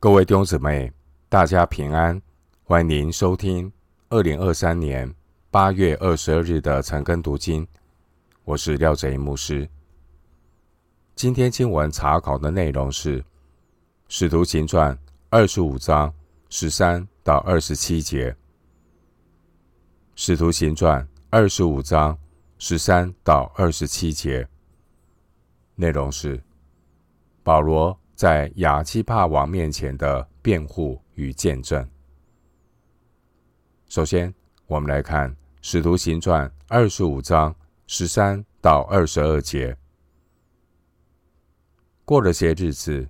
各位弟兄姊妹，大家平安，欢迎收听二零二三年八月二十二日的晨更读经。我是廖哲一牧师。今天经文查考的内容是《使徒行传》二十五章十三到二十七节，《使徒行传》二十五章十三到二十七节内容是保罗。在亚基帕王面前的辩护与见证。首先，我们来看《使徒行传》二十五章十三到二十二节。过了些日子，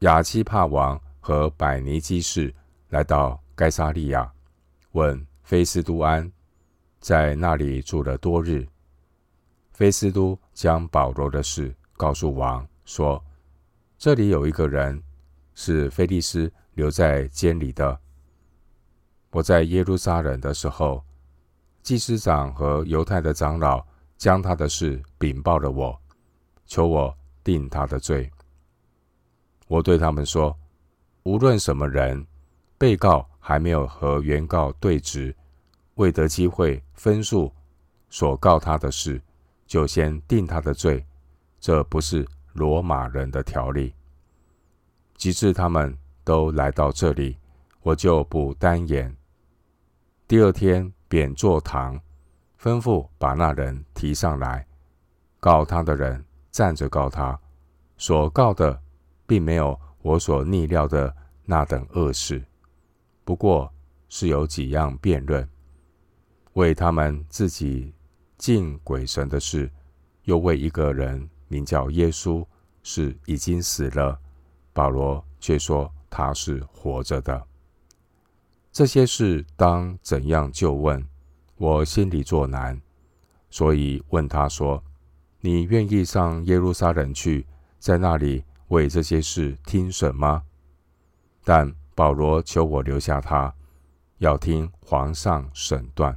亚基帕王和百尼基士来到该萨利亚，问菲斯都安，在那里住了多日。菲斯都将保罗的事告诉王，说。这里有一个人是菲利斯留在监里的。我在耶路撒冷的时候，祭司长和犹太的长老将他的事禀报了我，求我定他的罪。我对他们说：无论什么人，被告还没有和原告对质，未得机会分述所告他的事，就先定他的罪，这不是。罗马人的条例，及至他们都来到这里，我就不单言。第二天便坐堂，吩咐把那人提上来，告他的人站着告他，所告的并没有我所逆料的那等恶事，不过是有几样辩论，为他们自己敬鬼神的事，又为一个人。名叫耶稣，是已经死了。保罗却说他是活着的。这些事当怎样就问？我心里作难，所以问他说：“你愿意上耶路撒冷去，在那里为这些事听审吗？”但保罗求我留下他，要听皇上审断。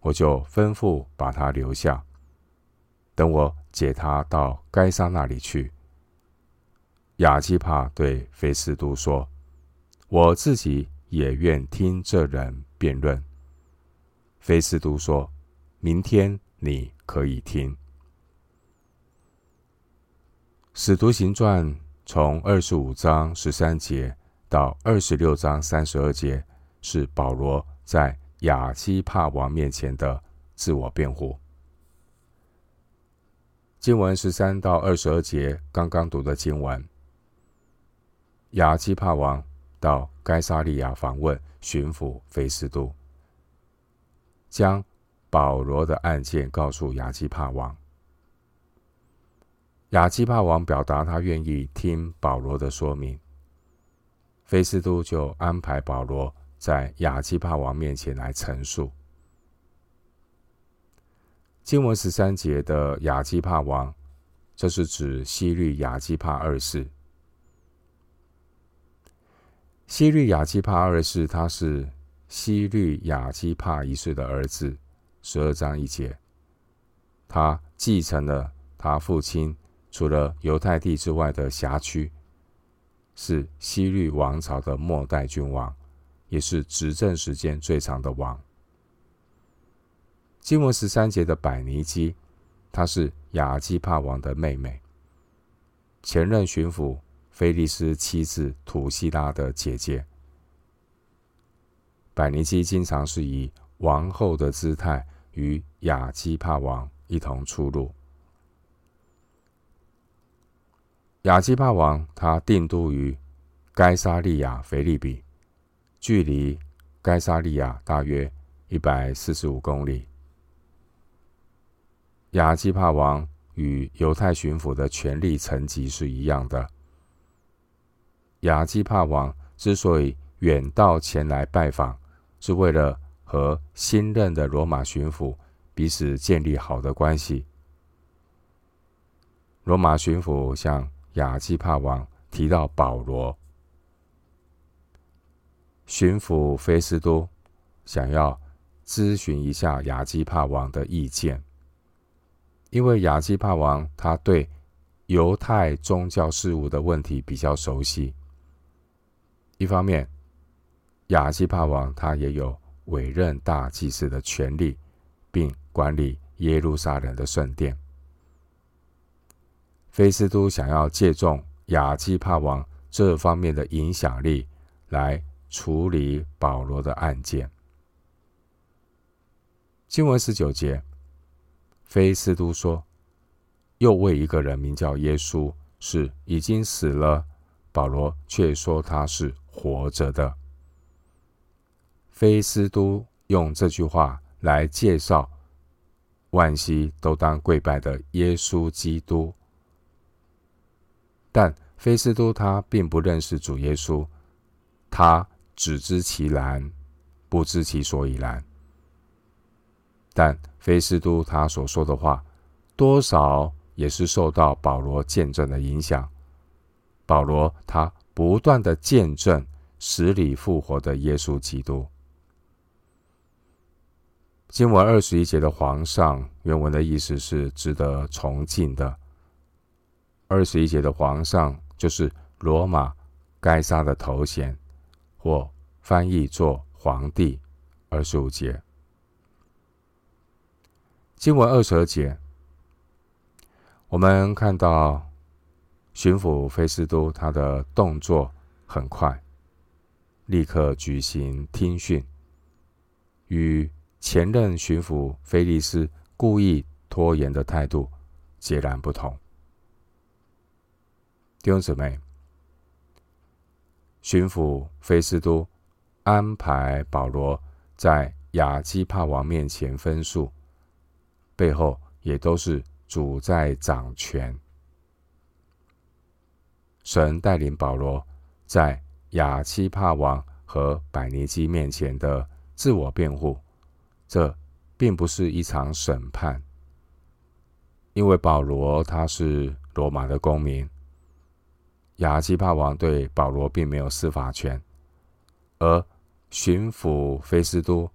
我就吩咐把他留下，等我。解他到该撒那里去。亚基帕对菲斯都说：“我自己也愿听这人辩论。”菲斯都说：“明天你可以听。”使徒行传从二十五章十三节到二十六章三十二节，是保罗在亚基帕王面前的自我辩护。经文十三到二十二节，刚刚读的经文。亚基帕王到该撒利亚访问巡抚菲斯都，将保罗的案件告诉亚基帕王。亚基帕王表达他愿意听保罗的说明，菲斯都就安排保罗在亚基帕王面前来陈述。经文十三节的亚基帕王，这是指希律亚基帕二世。希律亚基帕二世，他是希律亚基帕一世的儿子。十二章一节，他继承了他父亲除了犹太地之外的辖区，是希律王朝的末代君王，也是执政时间最长的王。经文十三节的百尼基，她是亚基帕王的妹妹，前任巡抚菲利斯妻子土西拉的姐姐。百尼基经常是以王后的姿态与亚基帕王一同出入。亚基帕王他定都于该沙利亚腓利比，距离该沙利亚大约一百四十五公里。亚基帕王与犹太巡抚的权力层级是一样的。亚基帕王之所以远道前来拜访，是为了和新任的罗马巡抚彼此建立好的关系。罗马巡抚向亚基帕王提到保罗，巡抚菲斯都想要咨询一下亚基帕王的意见。因为亚基帕王他对犹太宗教事务的问题比较熟悉，一方面，亚基帕王他也有委任大祭司的权利，并管理耶路撒冷的圣殿。菲斯都想要借重亚基帕王这方面的影响力来处理保罗的案件。经文十九节，菲斯都说：“又为一个人名叫耶稣，是已经死了。”保罗却说他是活着的。菲斯都用这句话来介绍万膝都当跪拜的耶稣基督，但菲斯都他并不认识主耶稣，他只知其然，不知其所以然。但菲斯都他所说的话，多少也是受到保罗见证的影响。保罗他不断的见证死里复活的耶稣基督。经文二十一节的皇上，原文的意思是值得崇敬的。二十一节的皇上就是罗马该杀的头衔，或翻译作皇帝。二十五节。经文二十二节，我们看到巡抚菲斯都他的动作很快，立刻举行听讯，与前任巡抚菲利斯故意拖延的态度截然不同。弟兄姊妹，巡抚菲斯都安排保罗在亚基帕王面前分诉。背后也都是主在掌权，神带领保罗在亚基帕王和百尼基面前的自我辩护，这并不是一场审判，因为保罗他是罗马的公民，亚基帕王对保罗并没有司法权，而巡抚菲斯都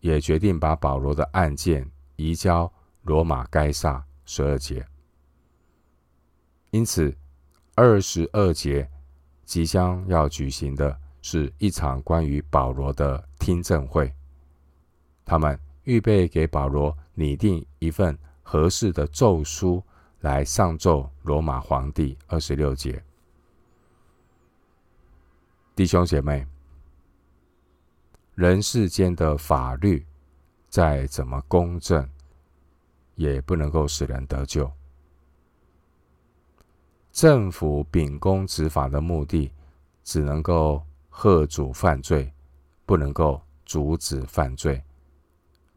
也决定把保罗的案件移交。罗马该撒十二节，因此二十二节即将要举行的是一场关于保罗的听证会。他们预备给保罗拟定一份合适的奏书来上奏罗马皇帝。二十六节，弟兄姐妹，人世间的法律再怎么公正，也不能够使人得救。政府秉公执法的目的，只能够吓阻犯罪，不能够阻止犯罪。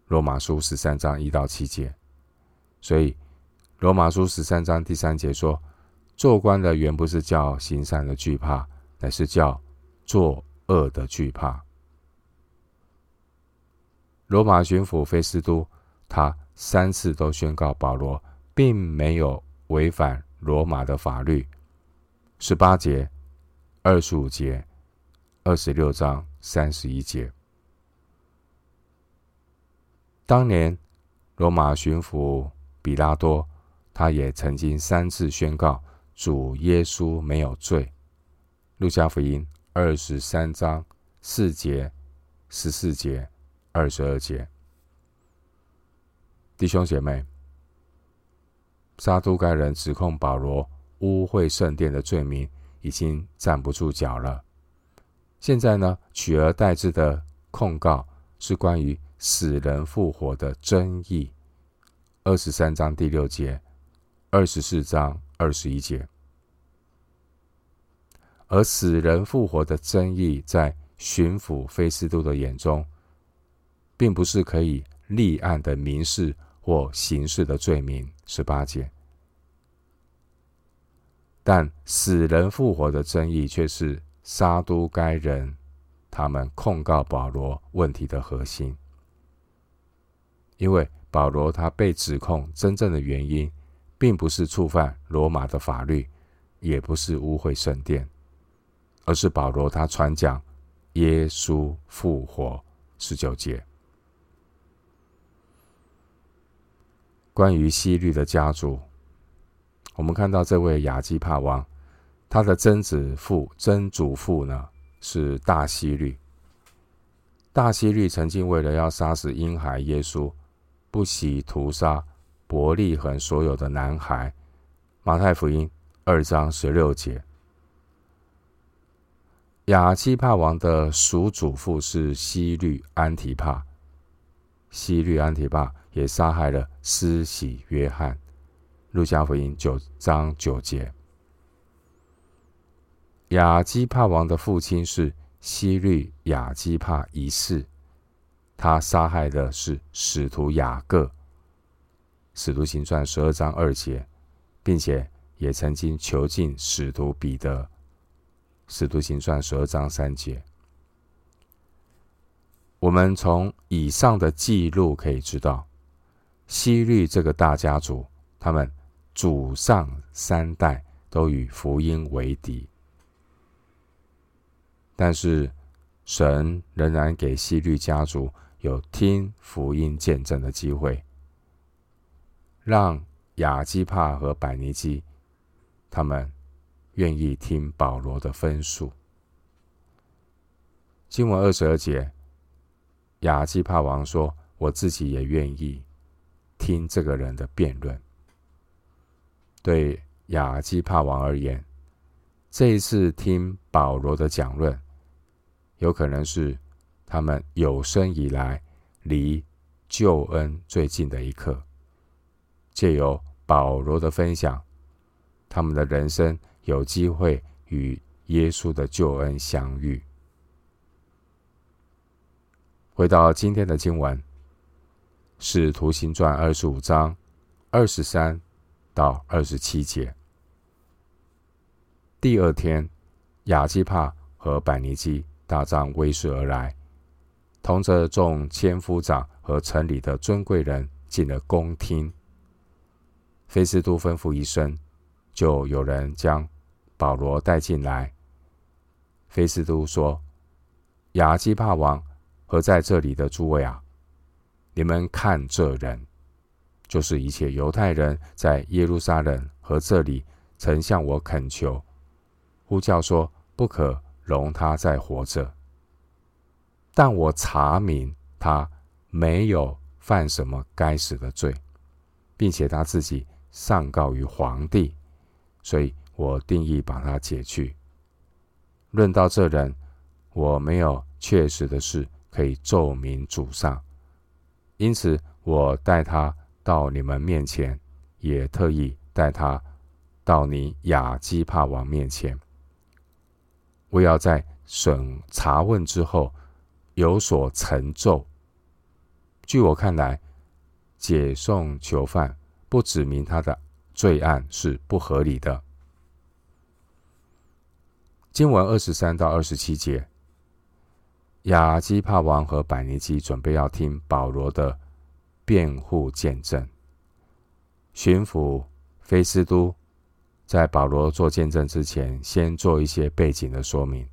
罗马书十三章一到七节。所以，罗马书十三章第三节说：“做官的原不是叫行善的惧怕，乃是叫作恶的惧怕。”罗马巡抚菲斯都，他。三次都宣告保罗并没有违反罗马的法律。十八节、二十五节、二十六章三十一节。当年罗马巡抚比拉多，他也曾经三次宣告主耶稣没有罪。路加福音二十三章四节、十四节、二十二节。弟兄姐妹，撒都该人指控保罗污秽圣殿的罪名已经站不住脚了。现在呢，取而代之的控告是关于死人复活的争议。二十三章第六节，二十四章二十一节。而死人复活的争议，在巡抚菲斯都的眼中，并不是可以立案的民事。或刑事的罪名，十八节，但死人复活的争议却是撒都该人他们控告保罗问题的核心。因为保罗他被指控真正的原因，并不是触犯罗马的法律，也不是污秽圣殿，而是保罗他传讲耶稣复活，十九节。关于西律的家族，我们看到这位亚基帕王，他的曾祖父、曾祖父呢，是大西律。大西律曾经为了要杀死婴孩耶稣，不惜屠杀伯利恒所有的男孩。马太福音二章十六节。亚基帕王的叔祖父是西律安提帕，西律安提帕也杀害了施洗约翰。路加福音九章九节。亚基帕王的父亲是希律亚基帕一世，他杀害的是使徒雅各。使徒行传十二章二节，并且也曾经囚禁使徒彼得。使徒行传十二章三节。我们从以上的记录可以知道，希律这个大家族，他们祖上三代都与福音为敌。但是，神仍然给希律家族有听福音见证的机会，让亚基帕和百尼基他们愿意听保罗的分数。经文二十二节，亚基帕王说：“我自己也愿意听这个人的辩论。”对亚基帕王而言，这一次听保罗的讲论。有可能是他们有生以来离救恩最近的一刻。借由保罗的分享，他们的人生有机会与耶稣的救恩相遇。回到今天的经文，《使徒行传》二十五章二十三到二十七节。第二天，亚基帕和百尼基。大帐威势而来，同着众千夫长和城里的尊贵人进了宫厅。菲斯都吩咐一声，就有人将保罗带进来。菲斯都说：“亚基帕王和在这里的诸位啊，你们看这人，就是一切犹太人在耶路撒冷和这里曾向我恳求，呼叫说不可。”容他再活着，但我查明他没有犯什么该死的罪，并且他自己上告于皇帝，所以我定义把他解去。论到这人，我没有确实的事可以奏明主上，因此我带他到你们面前，也特意带他到你亚基帕王面前。我要在审查问之后有所成奏。据我看来，解送囚犯不指明他的罪案是不合理的。经文二十三到二十七节，亚基帕王和百尼基准备要听保罗的辩护见证。巡抚菲斯都。在保罗做见证之前，先做一些背景的说明。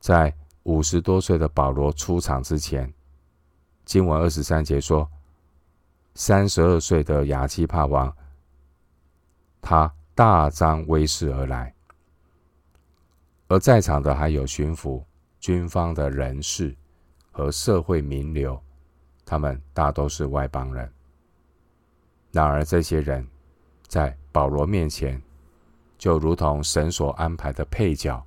在五十多岁的保罗出场之前，经文二十三节说，三十二岁的亚基帕王，他大张威势而来，而在场的还有巡抚、军方的人士和社会名流，他们大都是外邦人。然而，这些人在保罗面前，就如同神所安排的配角，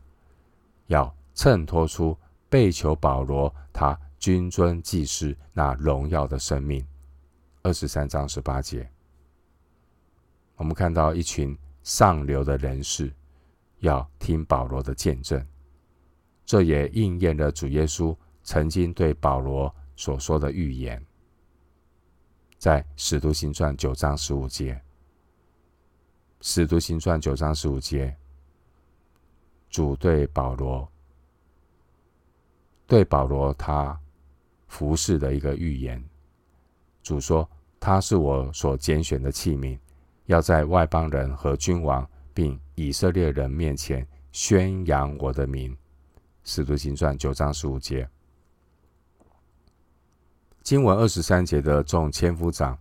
要衬托出被囚保罗他君尊祭司那荣耀的生命。二十三章十八节，我们看到一群上流的人士要听保罗的见证，这也应验了主耶稣曾经对保罗所说的预言，在使徒行传九章十五节。使徒行传九章十五节，主对保罗，对保罗他服侍的一个预言。主说：“他是我所拣选的器皿，要在外邦人和君王并以色列人面前宣扬我的名。”使徒行传九章十五节，经文二十三节的众千夫长，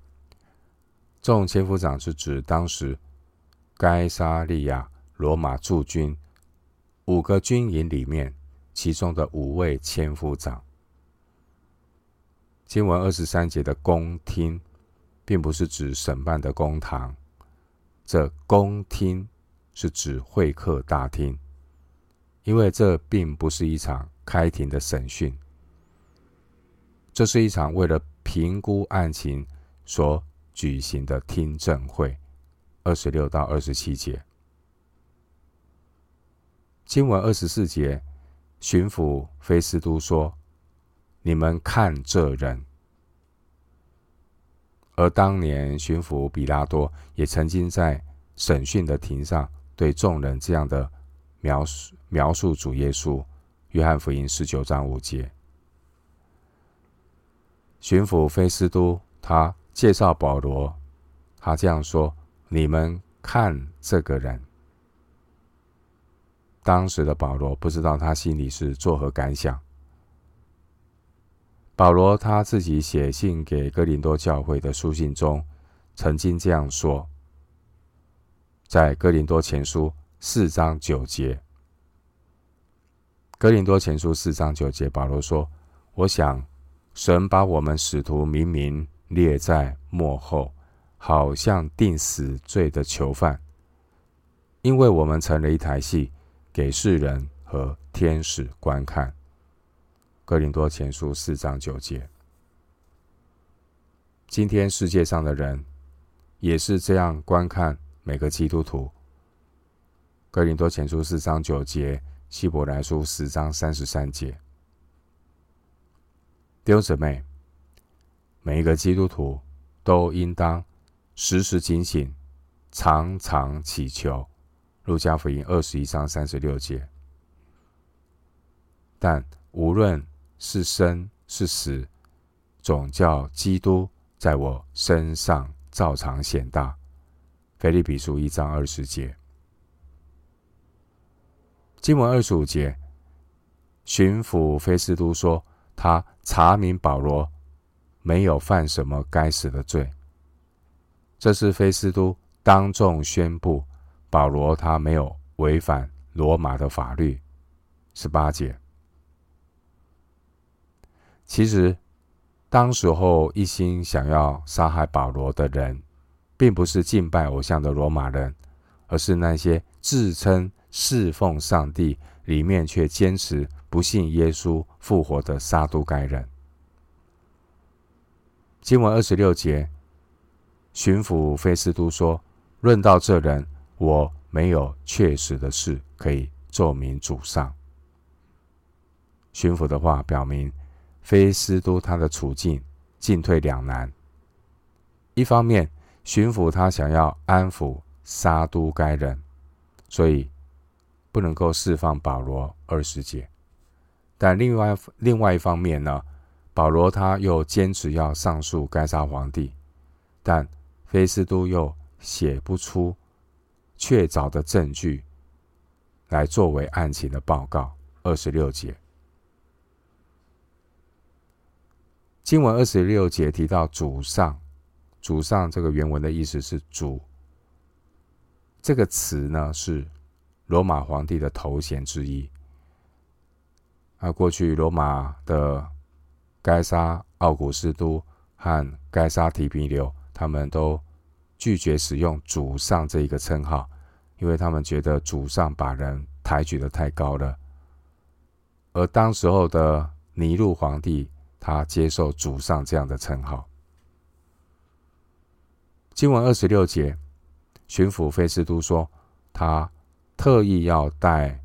众千夫长是指当时。该撒利亚罗马驻军五个军营里面，其中的五位千夫长。经文二十三节的公厅，并不是指审判的公堂，这公厅是指会客大厅，因为这并不是一场开庭的审讯，这是一场为了评估案情所举行的听证会。二十六到二十七节，经文二十四节，巡抚菲斯都说：“你们看这人。”而当年巡抚比拉多也曾经在审讯的庭上对众人这样的描述描述主耶稣。约翰福音十九章五节，巡抚菲斯都他介绍保罗，他这样说。你们看这个人。当时的保罗不知道他心里是作何感想。保罗他自己写信给哥林多教会的书信中，曾经这样说：在哥林多前书四章九节，哥林多前书四章九节，保罗说：“我想神把我们使徒明明列在幕后。”好像定死罪的囚犯，因为我们成了一台戏，给世人和天使观看。哥林多前书四章九节。今天世界上的人也是这样观看每个基督徒。哥林多前书四章九节，希伯来书十章三十三节。弟兄姊妹，每一个基督徒都应当。时时警醒，常常祈求。路加福音二十一章三十六节。但无论是生是死，总叫基督在我身上照常显大。腓立比书一章二十节。经文二十五节，巡抚菲斯都说，他查明保罗没有犯什么该死的罪。这是菲斯都当众宣布，保罗他没有违反罗马的法律。十八节。其实，当时候一心想要杀害保罗的人，并不是敬拜偶像的罗马人，而是那些自称侍奉上帝，里面却坚持不信耶稣复活的撒都该人。经文二十六节。巡抚菲斯都说：“论到这人，我没有确实的事可以奏明主上。”巡抚的话表明，菲斯都他的处境进退两难。一方面，巡抚他想要安抚撒都该人，所以不能够释放保罗二十节；但另外另外一方面呢，保罗他又坚持要上诉该撒皇帝，但。菲斯都又写不出确凿的证据来作为案情的报告。二十六节，经文二十六节提到主上，主上这个原文的意思是主。这个词呢是罗马皇帝的头衔之一。啊，过去罗马的该撒奥古斯都和该撒提比留。他们都拒绝使用“主上”这一个称号，因为他们觉得“主上”把人抬举得太高了。而当时候的尼禄皇帝，他接受“主上”这样的称号。经文二十六节，巡抚菲斯都说，他特意要带，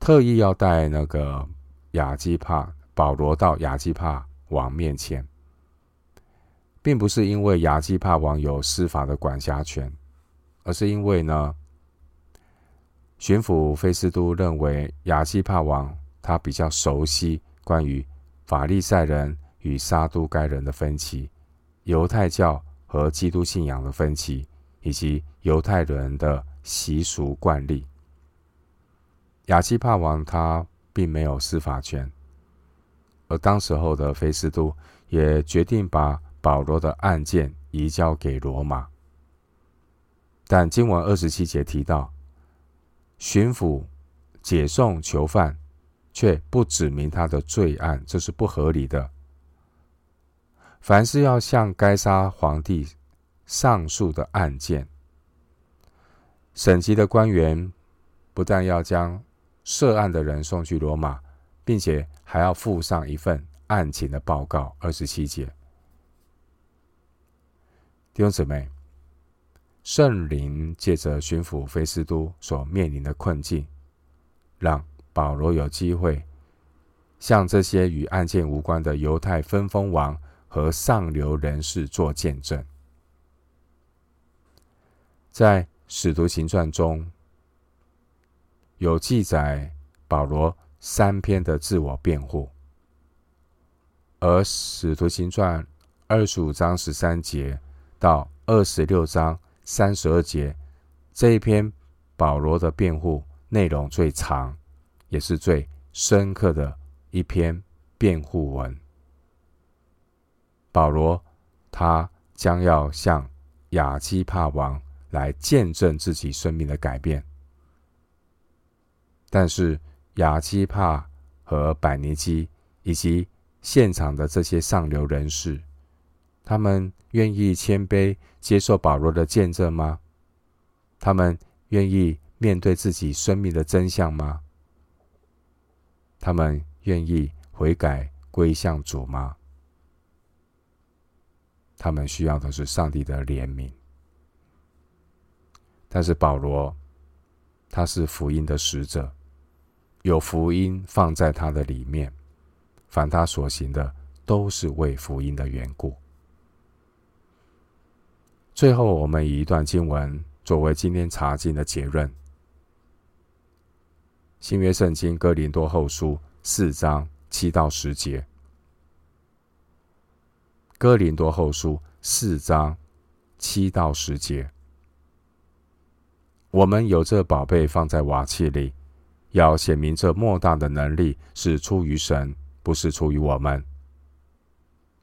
特意要带那个亚基帕保罗到亚基帕王面前。并不是因为亚基帕王有司法的管辖权，而是因为呢，巡抚菲斯都认为亚基帕王他比较熟悉关于法利赛人与撒都该人的分歧、犹太教和基督信仰的分歧，以及犹太人的习俗惯例。亚基帕王他并没有司法权，而当时候的菲斯都也决定把。保罗的案件移交给罗马，但经文二十七节提到，巡抚解送囚犯，却不指明他的罪案，这是不合理的。凡是要向该撒皇帝上述的案件，省级的官员不但要将涉案的人送去罗马，并且还要附上一份案情的报告。二十七节，弟兄姊妹，圣灵借着巡抚菲斯都所面临的困境，让保罗有机会向这些与案件无关的犹太分封王和上流人士做见证。在《使徒行传》中有记载保罗三篇的自我辩护，而《使徒行传》二十五章十三节到二十六章三十二节这一篇保罗的辩护内容最长，也是最深刻的一篇辩护文。保罗他将要向亚基帕王来见证自己生命的改变，但是亚基帕和百尼基以及现场的这些上流人士，他们愿意谦卑接受保罗的见证吗？他们愿意面对自己生命的真相吗？他们愿意悔改归向主吗？他们需要的是上帝的怜悯。但是保罗，他是福音的使者，有福音放在他的里面，凡他所行的都是为福音的缘故。最后，我们以一段经文作为今天查经的结论：新约圣经哥林多后书四章七到十节。哥林多后书四章七到十节。我们有这宝贝放在瓦器里，要显明这莫大的能力是出于神，不是出于我们。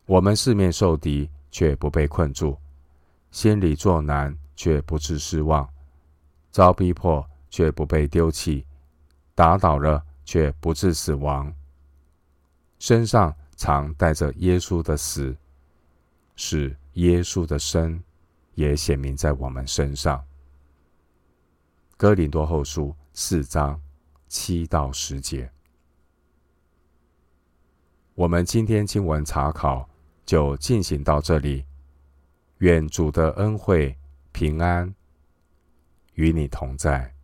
我们四面受敌，却不被困住；心里作难，却不致失望；遭逼迫，却不被丢弃；打倒了，却不致死亡。身上常带着耶稣的死，使耶稣的生也显明在我们身上。哥林多后书四章七到十节，我们今天经文查考就进行到这里。愿主的恩惠平安与你同在。